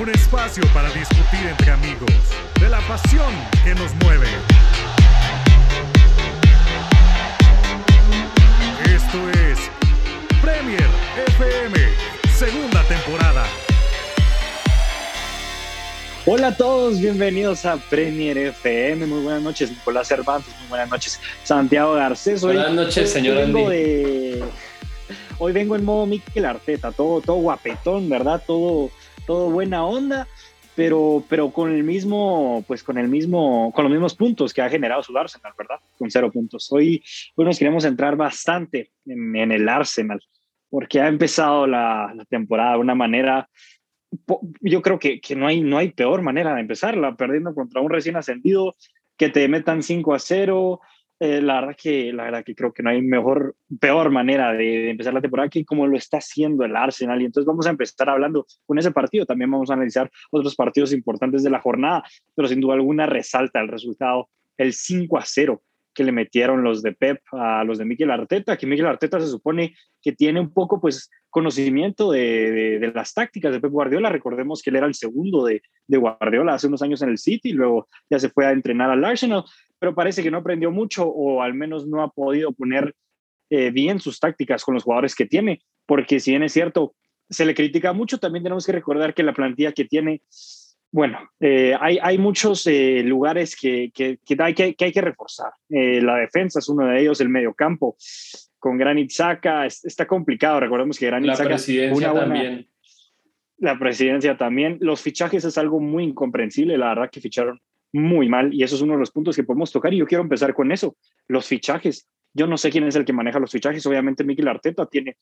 un espacio para discutir entre amigos de la pasión que nos mueve. Esto es Premier FM, segunda temporada. Hola a todos, bienvenidos a Premier FM. Muy buenas noches, Nicolás Cervantes. Muy buenas noches, Santiago Garcés. Hoy, buenas noches, señor de, Hoy vengo en modo Mikel Arteta, todo, todo guapetón, ¿verdad? Todo, todo buena onda, pero, pero con el mismo, pues con el mismo, con los mismos puntos que ha generado su Arsenal, ¿verdad? Con cero puntos. Hoy, hoy nos queremos entrar bastante en, en el Arsenal, porque ha empezado la, la temporada de una manera yo creo que, que, no, hay, no hay peor manera de empezarla, perdiendo contra un recién ascendido, que te metan 5 a 0. Eh, la, verdad que, la verdad que creo que no hay mejor, peor manera de, empezar la temporada que como lo está haciendo el Arsenal. Y entonces vamos a empezar hablando con ese partido. También vamos a analizar otros partidos importantes de la jornada, pero sin duda alguna resalta el resultado, el 5 a 0 que le metieron los de Pep a los de Miguel Arteta, que Miguel Arteta se supone que tiene un poco pues conocimiento de, de, las tácticas de Pep Guardiola. Recordemos que él era el segundo de, de, Guardiola hace unos años en el City, luego ya se fue a entrenar al Arsenal, pero parece que no aprendió mucho o al menos no ha podido poner eh, bien sus tácticas con los jugadores que tiene, porque si bien es cierto, se le critica mucho, también tenemos que recordar que la plantilla que tiene bueno, eh, hay, hay, muchos eh, lugares que, que, que, hay que, hay que reforzar. La defensa es uno de ellos, el mediocampo. Con Granit Xhaka está complicado. Recordemos que Granit La presidencia también. la presidencia también. Los fichajes es algo muy incomprensible. La verdad que ficharon muy mal y eso es uno de los puntos que podemos tocar y yo quiero empezar con eso. Los fichajes. Yo no sé quién es el que maneja los fichajes. Obviamente Miguel Arteta tiene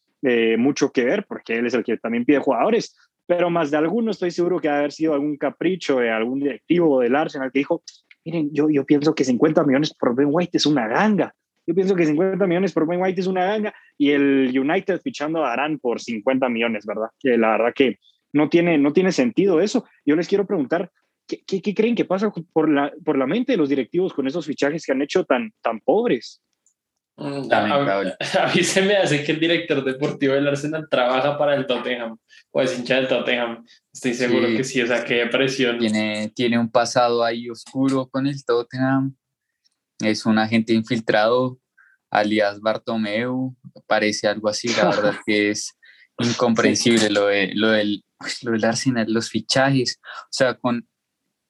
mucho que ver porque él es el que también pide jugadores, pero más de alguno estoy seguro que haber sido algún capricho de algún directivo del Arsenal que dijo, miren, yo, yo pienso que 50 millones por Ben White es una ganga. Yo pienso que 50 millones por Ben White es una ganga y el United fichando a Arán por 50 millones, ¿verdad? Que la verdad que no tiene, no tiene sentido eso. Yo les quiero preguntar, ¿qué, qué, qué creen que pasa por la, por la mente de los directivos con esos fichajes que han hecho tan, tan pobres? Mm, a, a, mí se me hace que el director deportivo del Arsenal trabaja para el Tottenham o es hincha del Tottenham. Estoy seguro que sí, o sea, qué presión. Tiene, tiene un pasado ahí oscuro con el Tottenham. Es un agente infiltrado, alias Bartomeu. Parece algo así, la verdad que es incomprensible lo, de, lo, del, lo del Arsenal, los fichajes. O sea, con,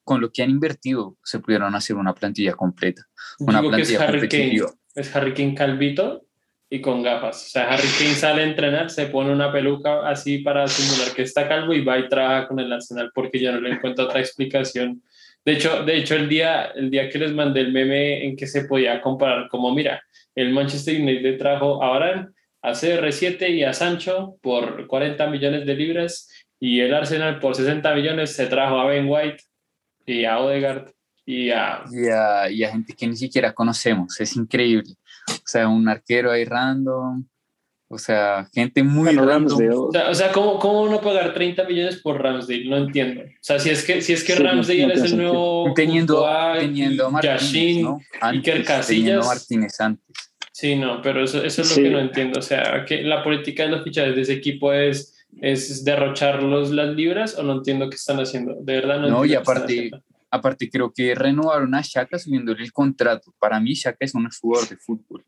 con lo que han invertido se pudieron hacer una plantilla completa. Una plantilla competitiva es Harry King calvito y con gafas. O sea, Harry King sale a entrenar, se pone una peluca así para simular que está calvo y va y trabaja con el Arsenal porque yo no le encuentro otra explicación. De hecho, de hecho el, día, el día que les mandé el meme en que se podía comparar, como mira, el Manchester United trajo a Varane, a CR7 y a Sancho por 40 millones de libras y el Arsenal por 60 millones se trajo a Ben White y a Odegaard y a, y a, gente que ni siquiera conocemos. Es increíble. O sea, un arquero ahí random. O sea, gente muy random. O sea, ¿cómo, ¿cómo uno pagar 30 millones por Ramsdale? No entiendo. O sea, si es que, si es que Ramsdale es el nuevo. Teniendo, teniendo a Martínez, ¿no? Iker Casillas. Martínez antes. Sí, no, pero eso, eso es lo que no entiendo. O sea, que la política de los fichajes de ese equipo es, es derrochar las libras o no entiendo qué están haciendo. De verdad no, no y aparte Aparte, creo que renovaron a Shaka subiéndole el contrato. Para mí, Shaka es un jugador de fútbol.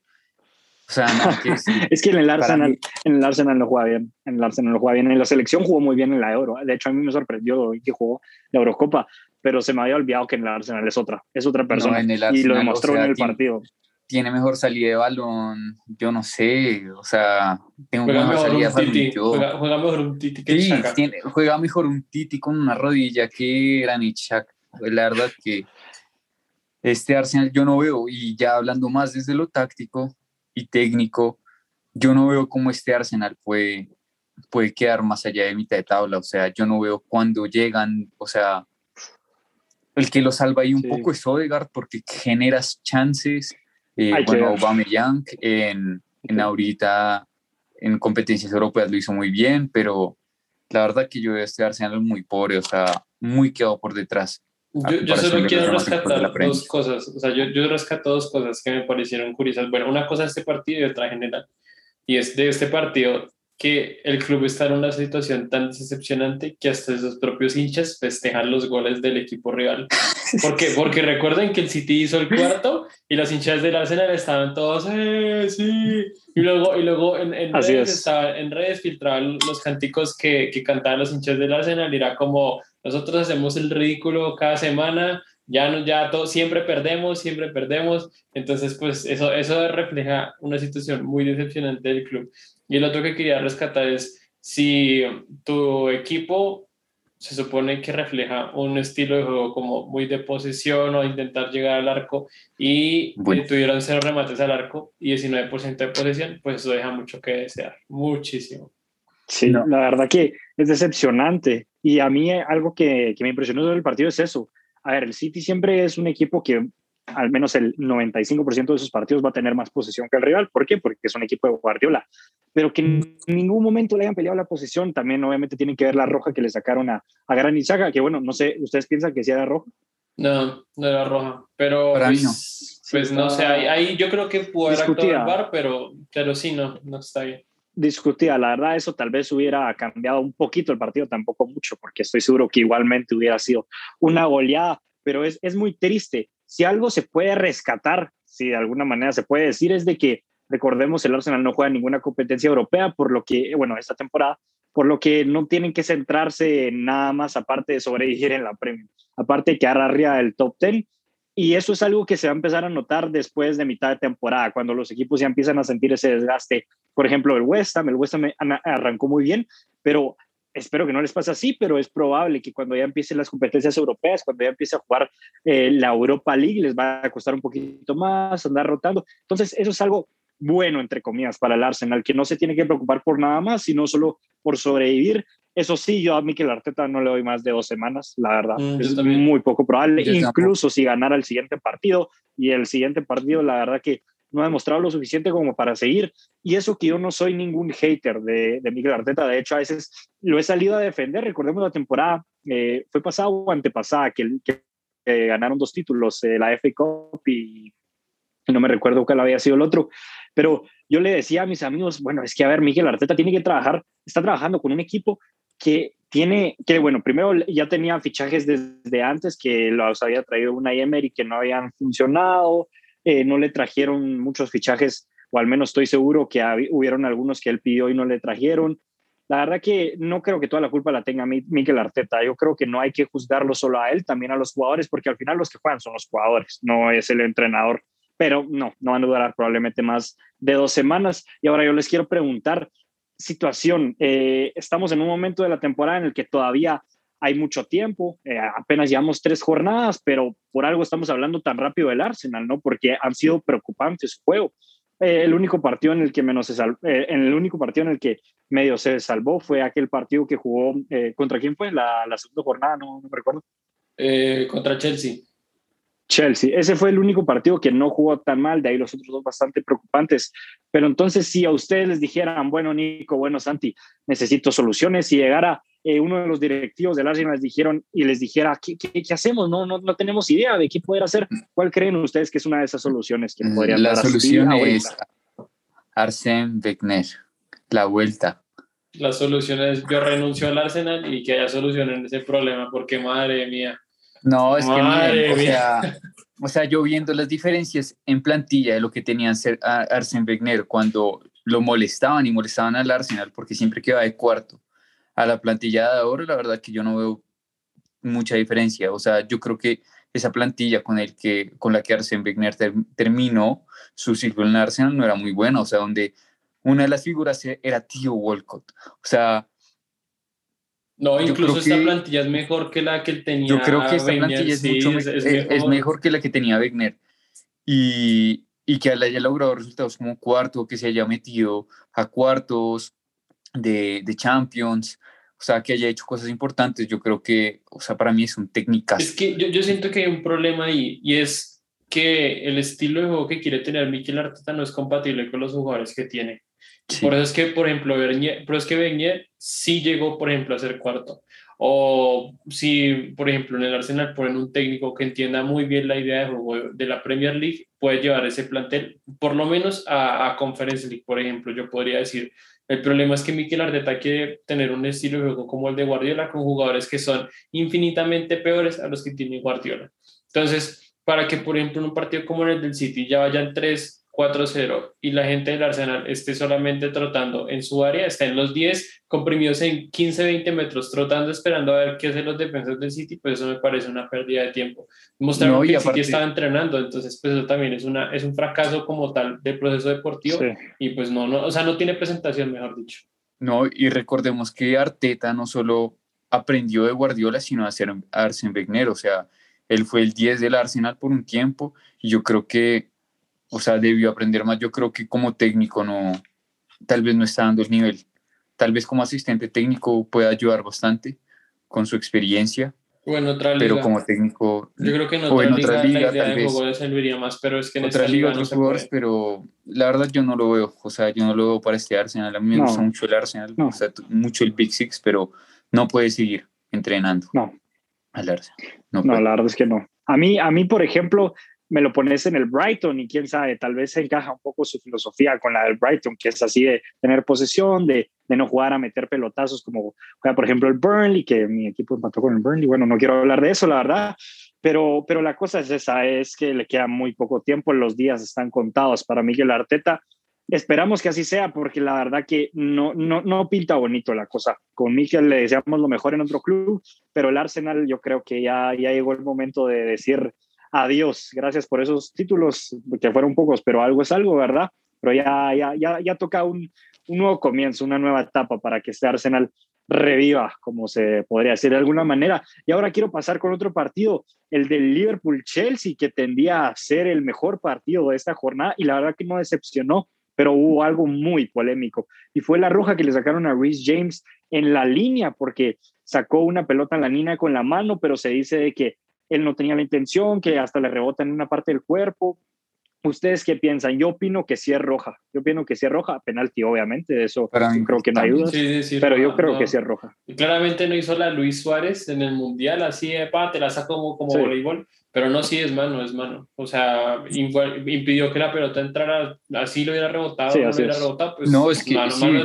O sea, es que en el, Arsenal, en el Arsenal no juega bien. En el Arsenal no juega bien. En la selección jugó muy bien en la Euro. De hecho, a mí me sorprendió que jugó la Eurocopa, pero se me había olvidado que en el Arsenal es otra. Es otra persona. y lo demostró en el partido. Tiene mejor salida de balón, yo no sé, o sea, tengo juega mejor, salida de balón. Juega, juega, mejor un Titi que sí, tiene, juega mejor un Titi con una rodilla que Granit Xhaka. La verdad que este Arsenal yo no veo, y ya hablando más desde lo táctico y técnico, yo no veo cómo este Arsenal puede, puede quedar más allá de mitad de tabla. O sea, yo no veo cuándo llegan, o sea, el que lo salva ahí un poco es Odegaard porque generas chances. Eh, bueno, Aubameyang en, en ahorita en competencias europeas lo hizo muy bien, pero la verdad que yo veo este Arsenal muy pobre, o sea, muy quedado por detrás. Yo, yo solo quiero rescatar dos cosas, o sea, yo, yo rescato dos cosas que me parecieron curiosas. Bueno, una cosa es este partido y otra general. Y es de este partido, que el club está en una situación tan decepcionante que hasta esos propios hinchas festejan los goles del equipo rival. ¿Por qué? Porque recuerden que el City hizo el cuarto y los hinchas del Arsenal estaban todos, ¡eh, sí! Y luego, y luego en, en redes, estaba, en redes filtraban los canticos que, que cantaban los hinchas del Arsenal y era como, nosotros hacemos el ridículo cada semana, ya, no, ya todo, siempre perdemos, siempre perdemos. Entonces, pues eso, eso refleja una situación muy decepcionante del club. Y el otro que quería rescatar es si tu equipo se supone que refleja un estilo de juego como muy de posesión o intentar llegar al arco y tuvieron cero remates al arco y 19% de posesión, pues eso deja mucho que desear, muchísimo. Sí, la verdad que es decepcionante. Y a mí algo que, que me impresionó del partido es eso. A ver, el City siempre es un equipo que al menos el 95% de sus partidos va a tener más posesión que el rival. ¿Por qué? Porque es un equipo de Guardiola. Pero que en ningún momento le hayan peleado la posesión, también obviamente tienen que ver la roja que le sacaron a, a Gran Izaga, que bueno, no sé, ¿ustedes piensan que sí era roja? No, no era roja, pero Para pues, no. pues no sé, ahí, yo creo que pudo haber actuado el bar, pero, pero sí, no, no está bien discutida. La verdad, eso tal vez hubiera cambiado un poquito el partido, tampoco mucho, porque estoy seguro que igualmente hubiera sido una goleada, pero es, es muy triste. Si algo se puede rescatar, si de alguna manera se puede decir, es de que, recordemos, el Arsenal no juega ninguna competencia europea, por lo que, bueno, esta temporada, por lo que no tienen que centrarse en nada más aparte de sobrevivir en la Premier, aparte de quedar arriba del top 10 y eso es algo que se va a empezar a notar después de mitad de temporada, cuando los equipos ya empiezan a sentir ese desgaste. Por ejemplo, el West Ham, el West Ham arrancó muy bien, pero espero que no les pase así, pero es probable que cuando ya empiecen las competencias europeas, cuando ya empiece a jugar eh, la Europa League, les va a costar un poquito más andar rotando. Entonces, eso es algo bueno, entre comillas, para el Arsenal, que no se tiene que preocupar por nada más, sino solo por sobrevivir eso sí, yo a Mikel Arteta no le doy más de dos semanas, la verdad. Mm, es muy poco probable. Incluso si ganara el siguiente partido y el siguiente partido, la verdad que no ha demostrado lo suficiente como para seguir. Y eso que yo no soy ningún hater de, Mikel Arteta. De hecho, a veces lo he salido a defender. Recordemos la temporada, eh, fue pasada o antepasada, que, que ganaron dos títulos, eh, la FA Cup y no me recuerdo cuál había sido el otro. Pero yo le decía a mis amigos, bueno, es que a ver, Miguel Arteta tiene que trabajar, está trabajando con un equipo que tiene, que bueno, primero ya tenía fichajes desde antes que los había traído una Emery que no habían funcionado, eh, no le trajeron muchos fichajes, o al menos estoy seguro que hubieron algunos que él pidió y no le trajeron. La verdad que no creo que toda la culpa la tenga Miguel Arteta. Yo creo que no hay que juzgarlo solo a él, también a los jugadores, porque al final los que juegan son los jugadores, no es el entrenador. Pero no, no van a durar probablemente más de dos semanas. Y ahora yo les quiero preguntar, situación. Eh, estamos en un momento de la temporada en el que todavía hay mucho tiempo, eh, apenas llevamos tres jornadas, pero por algo estamos hablando tan rápido del Arsenal, ¿no? Porque han sido preocupantes su juego. Eh, el único partido en el que menos se salvó, en el único partido en el que medio se salvó fue aquel partido que jugó contra quién fue la, la segunda jornada, no, no me recuerdo. contra Chelsea. Chelsea. Ese fue el único partido que no jugó tan mal, de ahí los otros dos bastante preocupantes. Pero entonces, si a ustedes les dijeran, bueno, Nico, bueno, Santi, necesito soluciones, si llegara eh, uno de los directivos del Arsenal les dijeron y les dijera, ¿qué, qué, hacemos? No, no, no tenemos idea de qué poder hacer. ¿Cuál creen ustedes que es una de esas soluciones que podrían La solución es Arsène Wenger, la vuelta. La solución es yo renuncio al Arsenal y que haya solución en ese problema, porque madre mía. No, es que o, sea, o sea, yo viendo las diferencias en plantilla de lo que tenían ser Arsène Wenger cuando lo molestaban y molestaban al Arsenal porque siempre quedaba de cuarto a la plantilla de ahora, la verdad que yo no veo mucha diferencia. O sea, yo creo que esa plantilla con, el que, con la que Arsène Wenger terminó su ciclo en Arsenal no era muy buena. O sea, donde una de las figuras era Tío Walcott. O sea, no, incluso esta plantilla es mejor que la que él tenía. Yo creo que esta plantilla es, mucho es, mejor. que la que tenía Wegner. Y, y que haya logrado resultados como cuarto, que se haya metido a cuartos de, de, Champions, o sea, que haya hecho cosas importantes. Yo creo que, o sea, para mí es un técnica. Es que yo, yo siento que hay un problema ahí y es que el estilo de juego que quiere tener Mikel Arteta no es compatible con los jugadores que tiene. Por eso es que, por ejemplo, Bernier, pero es que Bernier sí llegó, por ejemplo, a ser cuarto. o si, por ejemplo, en el Arsenal ponen un técnico que entienda muy bien la idea de juego de la Premier League, puede llevar ese plantel, por lo menos a, a Conference League, por ejemplo, yo podría decir, el problema es que Mikel Arteta quiere tener un estilo de juego como el de Guardiola con jugadores que son infinitamente peores a los que tiene Guardiola. Entonces, para que, por ejemplo, en un partido como el del City ya vayan tres 4-0 y la gente del Arsenal esté solamente trotando en su área, está en los 10, comprimidos en 15-20 metros, trotando, esperando a ver qué hacen los defensores del City, pues eso me parece una pérdida de tiempo. Mostraron que el City estaba entrenando, entonces pues eso también es, una, es un fracaso como tal del proceso deportivo y pues no, no, o sea, no tiene presentación, mejor dicho. No, y recordemos que Arteta no solo aprendió de Guardiola, sino a ser Arsene Wenger, o sea, él fue el 10 del Arsenal por un tiempo y yo creo que o sea, debió aprender más. Yo creo que como técnico no, tal vez no está dando el nivel. Tal vez como asistente técnico puede ayudar bastante con su experiencia. Bueno, otra liga. Pero como técnico. Yo creo que en otra, liga, liga, la idea de juego serviría más, pero es que en otra liga, otros jugadores, pero la verdad yo no lo veo. O sea, yo no lo veo para este Arsenal. A mí me gusta mucho el Arsenal, o sea, mucho el Big Six, pero no puede seguir entrenando. No. Al Arsenal. No, no la verdad es que no. A mí, a mí, por ejemplo, me lo pones en el Brighton y quién sabe, tal vez encaja un poco su filosofía con la del Brighton, que es así de tener posesión, de, no jugar a meter pelotazos como por ejemplo, el Burnley, que mi equipo empató con el Burnley. Bueno, no quiero hablar de eso, la verdad, pero, pero la cosa es esa, es que le queda muy poco tiempo, los días están contados para Miguel Arteta. Esperamos que así sea, porque la verdad que no, no, no pinta bonito la cosa. Con Miguel le deseamos lo mejor en otro club, pero el Arsenal yo creo que ya, ya llegó el momento de decir adiós, gracias por esos títulos, que fueron pocos, pero algo es algo, ¿verdad? Pero ya, ya, ya, ya toca un, un nuevo comienzo, una nueva etapa para que este Arsenal reviva, como se podría decir de alguna manera. Y ahora quiero pasar con otro partido, el del Liverpool-Chelsea, que tendía a ser el mejor partido de esta jornada y la verdad que no decepcionó, pero hubo algo muy polémico y fue la roja que le sacaron a Reece James en la línea porque sacó una pelota en la línea con la mano, pero se dice de que él no tenía la intención, que hasta le rebota en una parte del cuerpo. ¿Ustedes qué piensan? Yo opino que sí es roja. Yo opino que sí es roja. Penalti, obviamente, de eso creo que no hay dudas. pero yo creo que sí es roja. claramente no hizo la Luis Suárez en el Mundial, así de pa, te la sacó como, como voleibol. Pero no, sí es mano, es mano. O sea, impidió que la pelota entrara, así lo hubiera rebotado, no lo hubiera rebotado. Pues, no, es que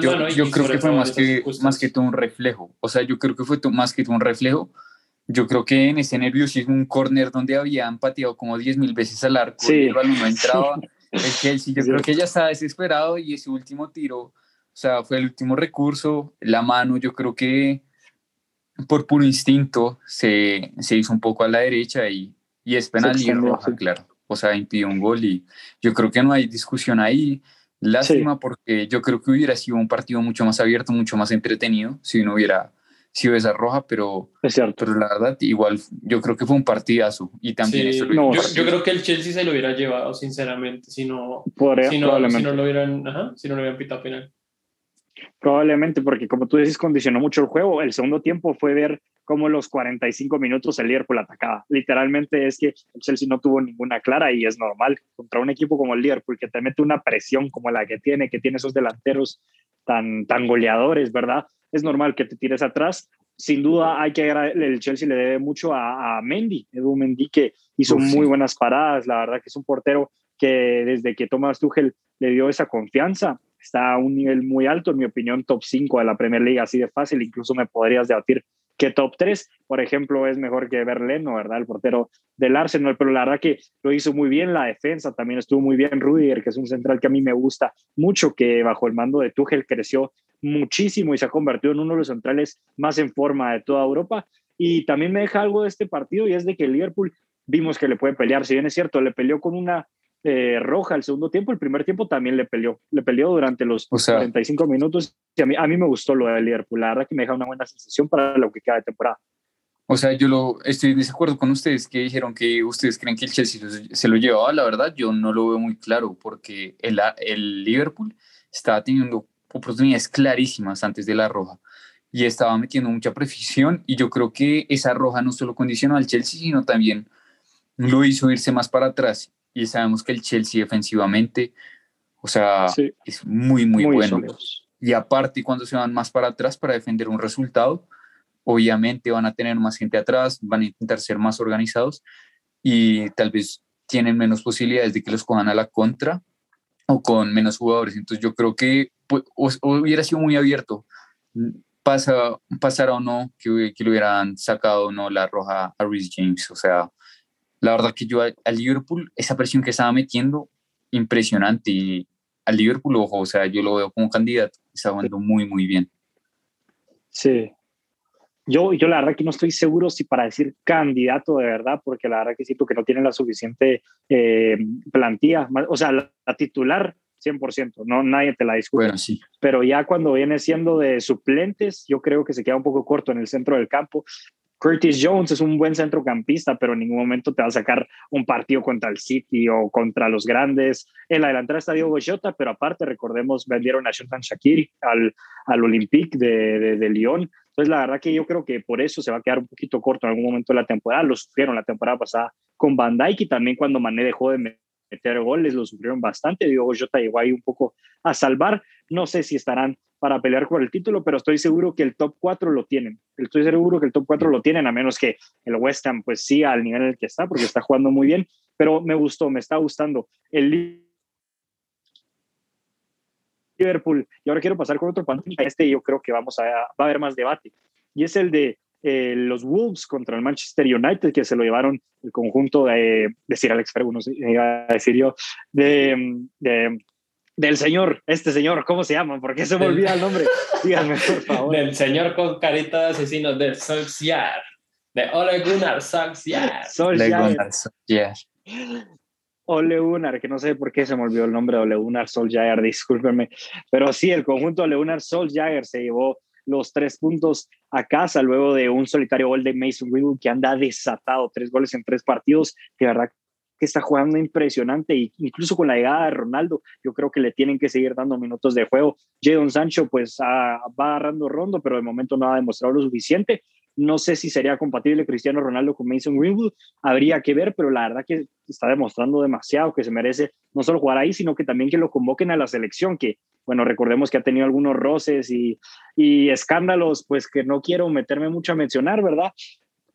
yo, yo creo que fue más que, más que todo un reflejo. O sea, yo creo que fue más que todo un reflejo yo creo que en ese nerviosismo, un corner donde habían pateado como 10 mil veces al arco y el balón no entraba, el Chelsea, yo creo que ya estaba desesperado y ese último tiro, o sea, fue el último recurso, la mano, yo creo que por puro instinto se, se hizo un poco a la derecha y, y es penal y roja, claro. O sea, impidió un gol y yo creo que no hay discusión ahí. Lástima porque yo creo que hubiera sido un partido mucho más abierto, mucho más entretenido si no hubiera sí esa roja, pero, es cierto. pero la verdad, igual yo creo que fue un partidazo. Y también yo, creo que el Chelsea se lo hubiera llevado, sinceramente, si no, si no, si no lo hubieran, ajá, si no lo hubieran pitado final. Probablemente, porque como tú dices, condicionó mucho el juego. El segundo tiempo fue ver cómo los 45 minutos el Liverpool atacaba. Literalmente es que el Chelsea no tuvo ninguna clara y es normal contra un equipo como el Liverpool que te mete una presión como la que tiene, que tiene esos delanteros tan, tan goleadores, ¿verdad? es normal que te tires atrás. Sin duda hay que el Chelsea le debe mucho a, Mendy, Edu Mendy que hizo muy buenas paradas, la verdad que es un portero que desde que Thomas Tuchel le dio esa confianza, está a un nivel muy alto, en mi opinión, top 5 de la Premier League, así de fácil, incluso me podrías debatir que top 3, por ejemplo, es mejor que Berleno, ¿verdad? El portero del Arsenal, pero la verdad que lo hizo muy bien, la defensa también estuvo muy bien, Rudiger, que es un central que a mí me gusta mucho, que bajo el mando de Tuchel creció muchísimo y se ha convertido en uno de los centrales más en forma de toda Europa. Y también me deja algo de este partido y es de que Liverpool vimos que le puede pelear, si bien es cierto, le peleó con una eh, roja el segundo tiempo, el primer tiempo también le peleó, le peleó durante los 45 minutos y a mí, a mí me gustó lo de Liverpool, la verdad que me deja una buena sensación para lo que queda de temporada. O sea, yo lo, estoy de acuerdo con ustedes que dijeron que ustedes creen que el Chelsea se lo llevaba, la verdad yo no lo veo muy claro porque el, el Liverpool estaba teniendo oportunidades clarísimas antes de la roja y estaba metiendo mucha precisión y yo creo que esa roja no solo condicionó al Chelsea, sino también lo hizo irse más para atrás y sabemos que el Chelsea defensivamente, o sea, es muy, muy, bueno. Y aparte, cuando se van más para atrás para defender un resultado, obviamente van a tener más gente atrás, van a intentar ser más organizados y tal vez tienen menos posibilidades de que los cojan a la contra o con menos jugadores. Entonces yo creo que pues, hubiera sido muy abierto pasa, pasara o no que, que le hubieran sacado o no la roja a Rhys James. O sea, la verdad que yo al Liverpool, esa presión que estaba metiendo, impresionante. Y al Liverpool, ojo, o sea, yo lo veo como candidato, está jugando muy, muy bien. Sí. Yo, yo la verdad que no estoy seguro si para decir candidato de verdad, porque la verdad que siento que no tiene la suficiente eh, plantilla. O sea, la, titular 100%, no, nadie te la discute. Bueno, sí. Pero ya cuando viene siendo de suplentes, yo creo que se queda un poco corto en el centro del campo. Curtis Jones es un buen centrocampista, pero en ningún momento te va a sacar un partido contra el City o contra los grandes. En la delantera está Diego Jota, pero aparte, recordemos, vendieron a Shuntan Shakiri al, al Olympique de, de, Lyon. Entonces, la verdad que yo creo que por eso se va a quedar un poquito corto en algún momento de la temporada. Lo sufrieron la temporada pasada con Van Dijk y también cuando Mané dejó de meter goles, lo sufrieron bastante. Diego Jota llegó ahí un poco a salvar. No sé si estarán para pelear por el título, pero estoy seguro que el top 4 lo tienen. Estoy seguro que el top 4 lo tienen, a menos que el West Ham pues sí al nivel en el que está, porque está jugando muy bien, pero me gustó, me está gustando. El Liverpool, y ahora quiero pasar con otro partido, este yo creo que vamos a, va a haber más debate, y es el de eh, los Wolves contra el Manchester United, que se lo llevaron el conjunto de, decir Alex Ferguson, iba a decir yo, de, de del señor, este señor, ¿cómo se llama? ¿Por qué se me olvida el nombre? Díganme, por favor. Del señor con carita de asesino, del Solskjaer. De Ole Gunnar Solskjaer. Solskjaer. Ole Gunnar, que no sé por qué se me olvidó el nombre de Ole Gunnar Solskjaer, discúlpenme. Pero sí, el conjunto de Ole Gunnar Solskjaer se llevó los tres puntos a casa luego de un solitario gol de Mason Greenwood que anda desatado, tres goles en tres partidos. De verdad que está jugando impresionante y incluso con la llegada de Ronaldo, yo creo que le tienen que seguir dando minutos de juego. Jadon Sancho pues va agarrando rondo, pero de momento no ha demostrado lo suficiente. No sé si sería compatible Cristiano Ronaldo con Mason Greenwood, habría que ver, pero la verdad que está demostrando demasiado que se merece no solo jugar ahí, sino que también que lo convoquen a la selección, que bueno, recordemos que ha tenido algunos roces y, y escándalos, pues que no quiero meterme mucho a mencionar, ¿verdad?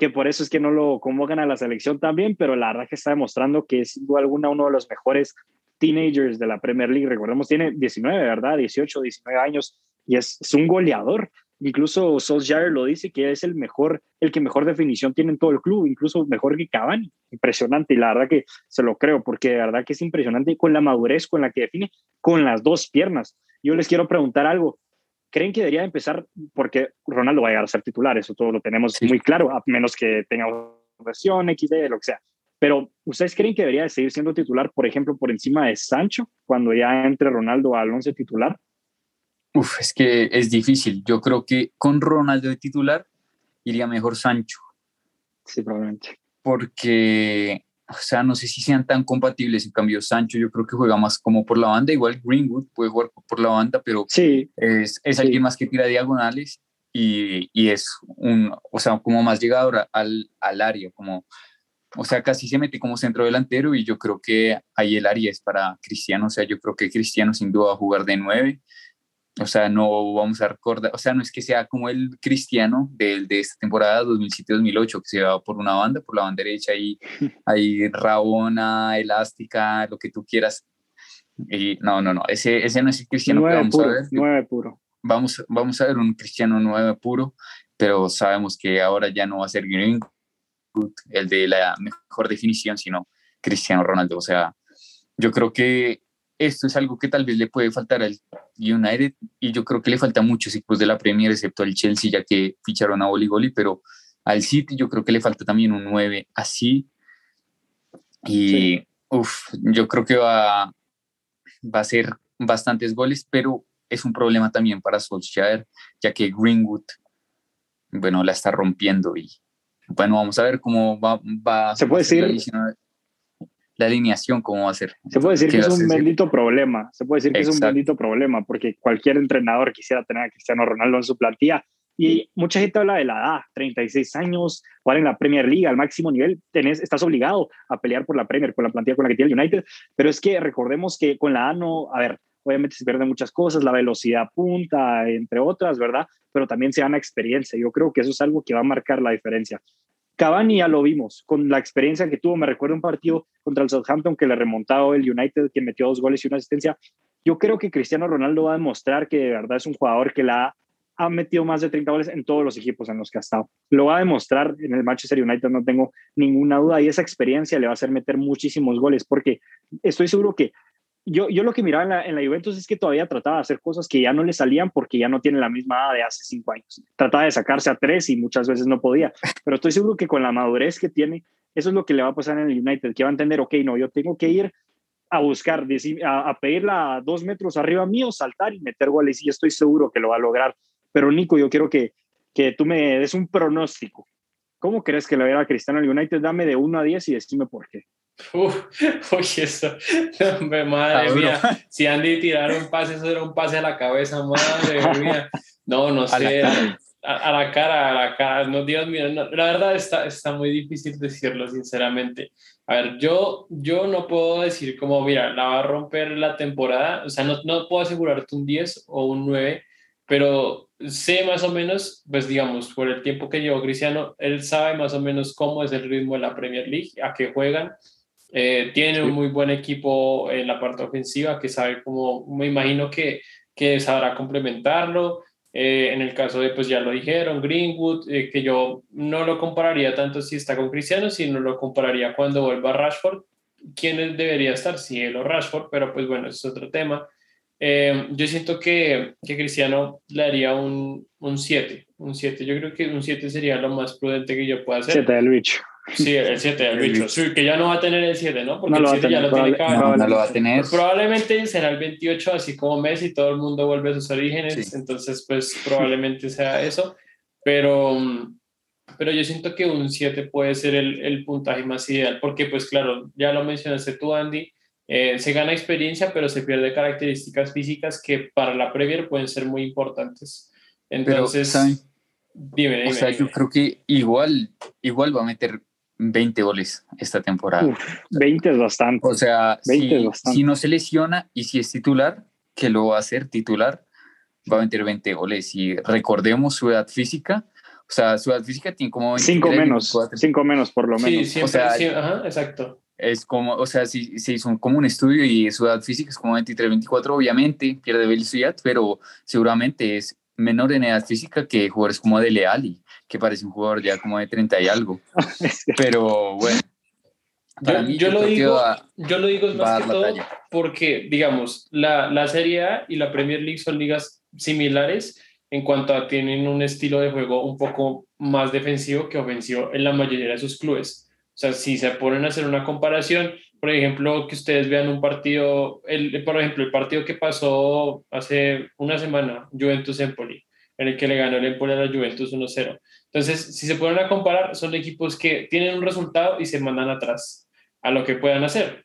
Que por eso es que no lo convocan a la selección también, pero la verdad que está demostrando que es sin duda alguna uno de los mejores teenagers de la Premier League. Recordemos, tiene 19, ¿verdad? 18, 19 años y es, un goleador. Incluso Solskjaer lo dice que es el mejor, el que mejor definición tiene en todo el club, incluso mejor que Cavani. Impresionante y la verdad que se lo creo porque de verdad que es impresionante con la madurez con la que define con las dos piernas. Yo les quiero preguntar algo. ¿Creen que debería empezar? Porque Ronaldo va a llegar a ser titular, eso todo lo tenemos muy claro, a menos que tenga versión XD, lo que sea. Pero, ¿ustedes creen que debería seguir siendo titular, por ejemplo, por encima de Sancho, cuando ya entre Ronaldo al once titular? Uf, es que es difícil. Yo creo que con Ronaldo de titular iría mejor Sancho. Sí, probablemente. Porque o sea, no sé si sean tan compatibles. En cambio, Sancho yo creo que juega más como por la banda, igual Greenwood puede jugar por la banda, pero sí, es, es alguien más que tira diagonales y, y, es un, o sea, como más llegador al, al área, como, o sea, casi se mete como centro delantero y yo creo que ahí el área es para Cristiano, o sea, yo creo que Cristiano sin duda va a jugar de nueve o sea, no vamos a recordar, o sea, no es que sea como el cristiano de, de esta temporada 2007-2008, que se va por una banda, por la banda derecha, y hay rabona, elástica, lo que tú quieras. Y no, no, no, ese, ese no es el cristiano que vamos a ver. Nueve puro. Vamos, vamos a ver un cristiano nueve puro, pero sabemos que ahora ya no va a ser Greenwood el de la mejor definición, sino Cristiano Ronaldo. O sea, yo creo que esto es algo que tal vez le puede faltar al United y yo creo que le falta muchos equipos de la Premier, excepto al Chelsea, ya que ficharon a Oli Goli, pero al City yo creo que le falta también un 9 así. Y yo creo que va, va a ser bastantes goles, pero es un problema también para Solskjaer, ya que Greenwood, bueno, la está rompiendo y bueno, vamos a ver cómo va, va Se puede decir, la alineación, ¿cómo va a ser? Se puede decir que es un bendito problema, se puede decir que es un bendito problema, porque cualquier entrenador quisiera tener a Cristiano Ronaldo en su plantilla. Y mucha gente habla de la edad, 36 años, jugar en la Premier League al máximo nivel, tenés, estás obligado a pelear por la Premier, con la plantilla con la que tiene el United, pero es que recordemos que con la edad no, a ver, obviamente se pierden muchas cosas, la velocidad punta, entre otras, ¿verdad? Pero también se gana experiencia. Yo creo que eso es algo que va a marcar la diferencia. Cavani ya lo vimos, con la experiencia que tuvo, me recuerdo un partido contra el Southampton que le remontaba el United, que metió dos goles y una asistencia. Yo creo que Cristiano Ronaldo va a demostrar que de verdad es un jugador que la ha metido más de 30 goles en todos los equipos en los que ha estado. Lo va a demostrar en el Manchester United, no tengo ninguna duda, y esa experiencia le va a hacer meter muchísimos goles, porque estoy seguro que yo, yo lo que miraba en la, en Juventus es que todavía trataba de hacer cosas que ya no le salían porque ya no tiene la misma edad de hace cinco años. Trataba de sacarse a tres y muchas veces no podía, pero estoy seguro que con la madurez que tiene, eso es lo que le va a pasar en el United, que va a entender, ok, no, yo tengo que ir a buscar, a, a pedirla dos metros arriba mío, saltar y meter goles y estoy seguro que lo va a lograr. Pero Nico, yo quiero que, que tú me des un pronóstico. ¿Cómo crees que le va a Cristiano al United? Dame de 1 a 10 y decime por qué. Uf, oye, eso, madre mía, si Andy tirara un pase, eso era un pase a la cabeza, madre mía. No, no sé, a la cara, a la cara, no, Dios mío, la verdad está, está muy difícil decirlo, sinceramente. A ver, yo, yo no puedo decir como, mira, la va a romper la temporada, o sea, no, no puedo asegurarte un 10 o un 9, pero sé más o menos, pues digamos, por el tiempo que llevó Cristiano, él sabe más o menos cómo es el ritmo de la Premier League, a qué juegan. Eh, tiene un muy buen equipo en la parte ofensiva que sabe cómo, me imagino que, que sabrá complementarlo. Eh, en el caso de, pues ya lo dijeron, Greenwood, eh, que yo no lo compararía tanto si está con Cristiano, sino lo compararía cuando vuelva a Rashford. ¿Quién debería estar? Si él o Rashford, pero pues bueno, es otro tema. Eh, yo siento que, que, Cristiano le haría un 7, un 7. Yo creo que un 7 sería lo más prudente que yo pueda hacer. 7 del bicho. Sí, el 7 del bicho. Sí, que ya no va a tener el 7, ¿no? Porque no el 7 ya lo tiene cada no, no, lo va a tener. Probablemente será el 28, así como Messi, todo el mundo vuelve a sus orígenes. Sí. Entonces, pues probablemente sea eso. Pero, pero yo siento que un 7 puede ser el, el puntaje más ideal. Porque, pues claro, ya lo mencionaste tú, Andy eh, se gana experiencia, pero se pierde características físicas que para la Premier pueden ser muy importantes. Entonces, pero, dime, dime, O sea, dime. yo creo que igual, igual va a meter 20 goles esta temporada. Uf, 20 es bastante. O sea, 20 si, es bastante. si no se lesiona y si es titular, que lo va a hacer titular, va a meter 20 goles. Y recordemos su edad física. O sea, su edad física tiene como 5 menos, 5 menos por lo Sí, menos. siempre, O sea, sí, ajá, exacto. es como, o sea, si se hizo como un estudio y su edad física es como 23, 24, obviamente pierde velocidad, pero seguramente es menor en edad física que jugadores como Dele Alli, que parece un jugador ya como de 30 y algo. Pero bueno, para Yo, mí yo yo lo digo, va- yo lo digo es más que todo talla. porque, digamos, la, la Serie A y la Premier League son ligas similares en cuanto a tienen un estilo de juego un poco más defensivo que ofensivo en la mayoría de sus clubes. O sea, si se ponen a hacer una comparación, por ejemplo, que ustedes vean un partido, el, por ejemplo, el partido que pasó hace una semana, Juventus-Empoli, en el que le ganó el Empoli a la Juventus 1-0. Entonces, si se ponen a comparar, son equipos que tienen un resultado y se mandan atrás a lo que puedan hacer.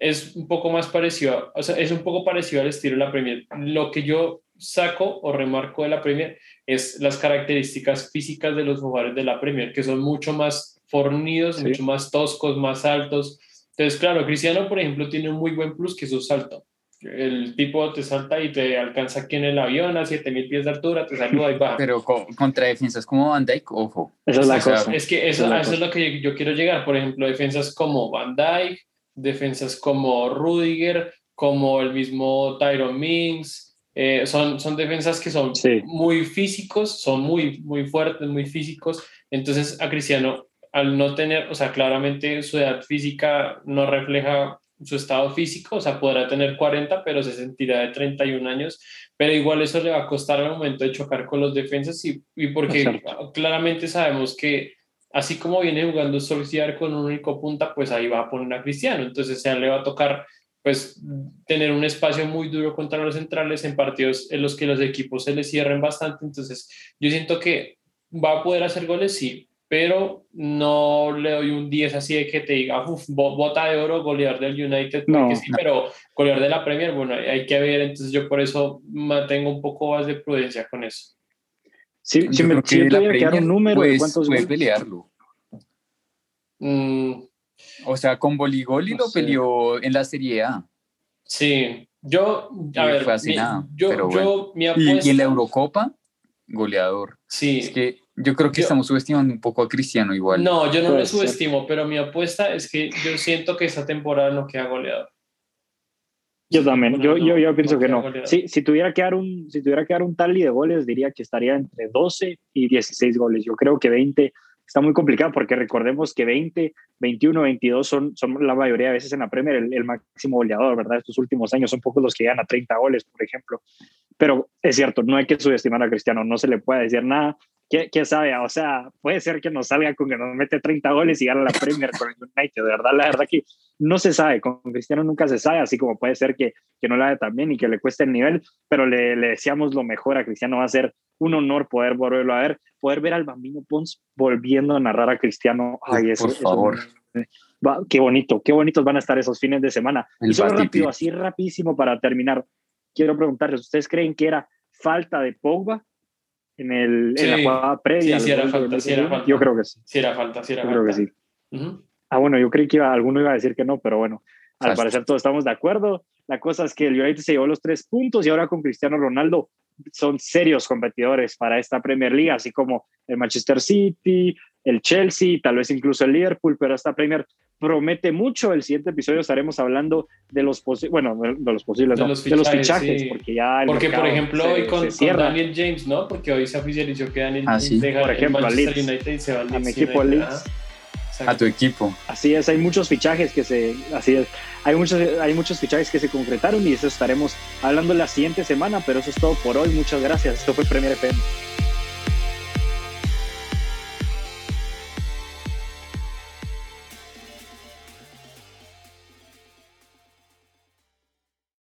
Es un poco más parecido, o sea, es un poco parecido al estilo de la Premier. Lo que yo saco o remarco de la Premier es las características físicas de los jugadores de la Premier, que son mucho más fornidos, Sí. mucho más toscos, más altos. Entonces, claro, Cristiano, por ejemplo, tiene un muy buen plus que es su salto. El tipo te salta y te alcanza aquí en el avión a 7000 pies de altura, te saluda y baja. pero co- contra defensas como Van Dijk, ojo. Esa es la O sea, cosa. Es que eso, Esa es eso lo que yo, yo quiero llegar. Por ejemplo, defensas como Van Dijk, defensas como Rudiger, como el mismo Tyron Mings. eh, son, son defensas que son Sí. muy físicos, son muy, muy fuertes, muy físicos. Entonces, a Cristiano, al no tener, o sea, claramente su edad física no refleja su estado físico, o sea, podrá tener 40, pero se sentirá de 31 años, pero igual eso le va a costar al momento de chocar con los defensas y, y porque Exacto. claramente sabemos que así como viene jugando Solskjaer con un único punta, pues ahí va a poner a Cristiano, entonces a él le va a tocar pues tener un espacio muy duro contra los centrales en partidos en los que los equipos se le cierren bastante, entonces yo siento que va a poder hacer goles, sí, pero no le doy un 10 así de que te diga, uff, bota de oro, goleador del United, No, porque sí, no. pero goleador de la Premier, bueno, hay que ver, entonces yo por eso mantengo un poco más de prudencia con eso. Si, si me que si tuviera que dar Premier un número de pues, cuántos puede goles. pelearlo. Mm, O sea, con Boligoli No lo sé. peleó en la Serie A. Sí, yo, a Y ver, fue así mi- nada, yo, pero yo, mi Y, apuesta... y en la Eurocopa, goleador. Sí, Es que yo creo que Yo- estamos subestimando un poco a Cristiano igual. no, yo no Puede lo ser. subestimo, pero mi apuesta es que yo siento que esta temporada no queda goleador. Yo también, yo, yo, yo No, pienso no que no. Si, si, tuviera que dar un, si tuviera que dar un tally de goles, diría que estaría entre 12 y 16 goles. Yo creo que 20 está muy complicado porque recordemos que 20, 21, 22 son, son la mayoría de veces en la Premier el, el máximo goleador, ¿verdad? Estos últimos años son pocos los que llegan a 30 goles, por ejemplo. Pero es cierto, no hay que subestimar a Cristiano, no se le puede decir nada. ¿Qué, qué sabe? O sea, puede ser que nos salga con que nos mete 30 goles y gana la Premier con el United, de verdad, la verdad que no se sabe, con Cristiano nunca se sabe, así como puede ser que, que no la haga tan bien y que le cueste el nivel, pero le, le deseamos lo mejor a Cristiano, va a ser un honor poder volverlo a ver, poder ver al Bambino Pons volviendo a narrar a Cristiano. Ay, eso, Por eso- favor. Va, qué bonito, qué bonitos van a estar esos fines de semana. El y solo rápido, así rapidísimo para terminar, quiero preguntarles, ¿ustedes creen que era falta de Pogba en, el, en la Sí. jugada previa? Sí, sí era falta, sí era falta. Yo creo que sí, Si era falta, si era yo falta. creo que sí. Ujú. Ah, bueno, yo creí que iba, alguno iba a decir que no, pero bueno, al Fast. parecer todos estamos de acuerdo. La cosa es que el United se llevó los tres puntos y ahora con Cristiano Ronaldo son serios competidores para esta Premier League, así como el Manchester City, el Chelsea, tal vez incluso el Liverpool, pero esta Premier promete mucho. El siguiente episodio estaremos hablando de los posi- bueno, de los posibles, De no, los de los fichajes, sí. porque ya el Porque, por ejemplo, se- hoy con. Daniel James, ¿no? Porque hoy se oficializó que Daniel Ah, James sí. deja Por el ejemplo, a Manchester Leeds. United y se va al A mi Leeds equipo United. Leeds. A tu equipo. Así es, hay muchos fichajes que se, así es, hay muchos, hay muchos fichajes que se concretaron y eso estaremos hablando la siguiente semana, pero eso es todo por hoy. Muchas gracias. Esto fue Premier FM.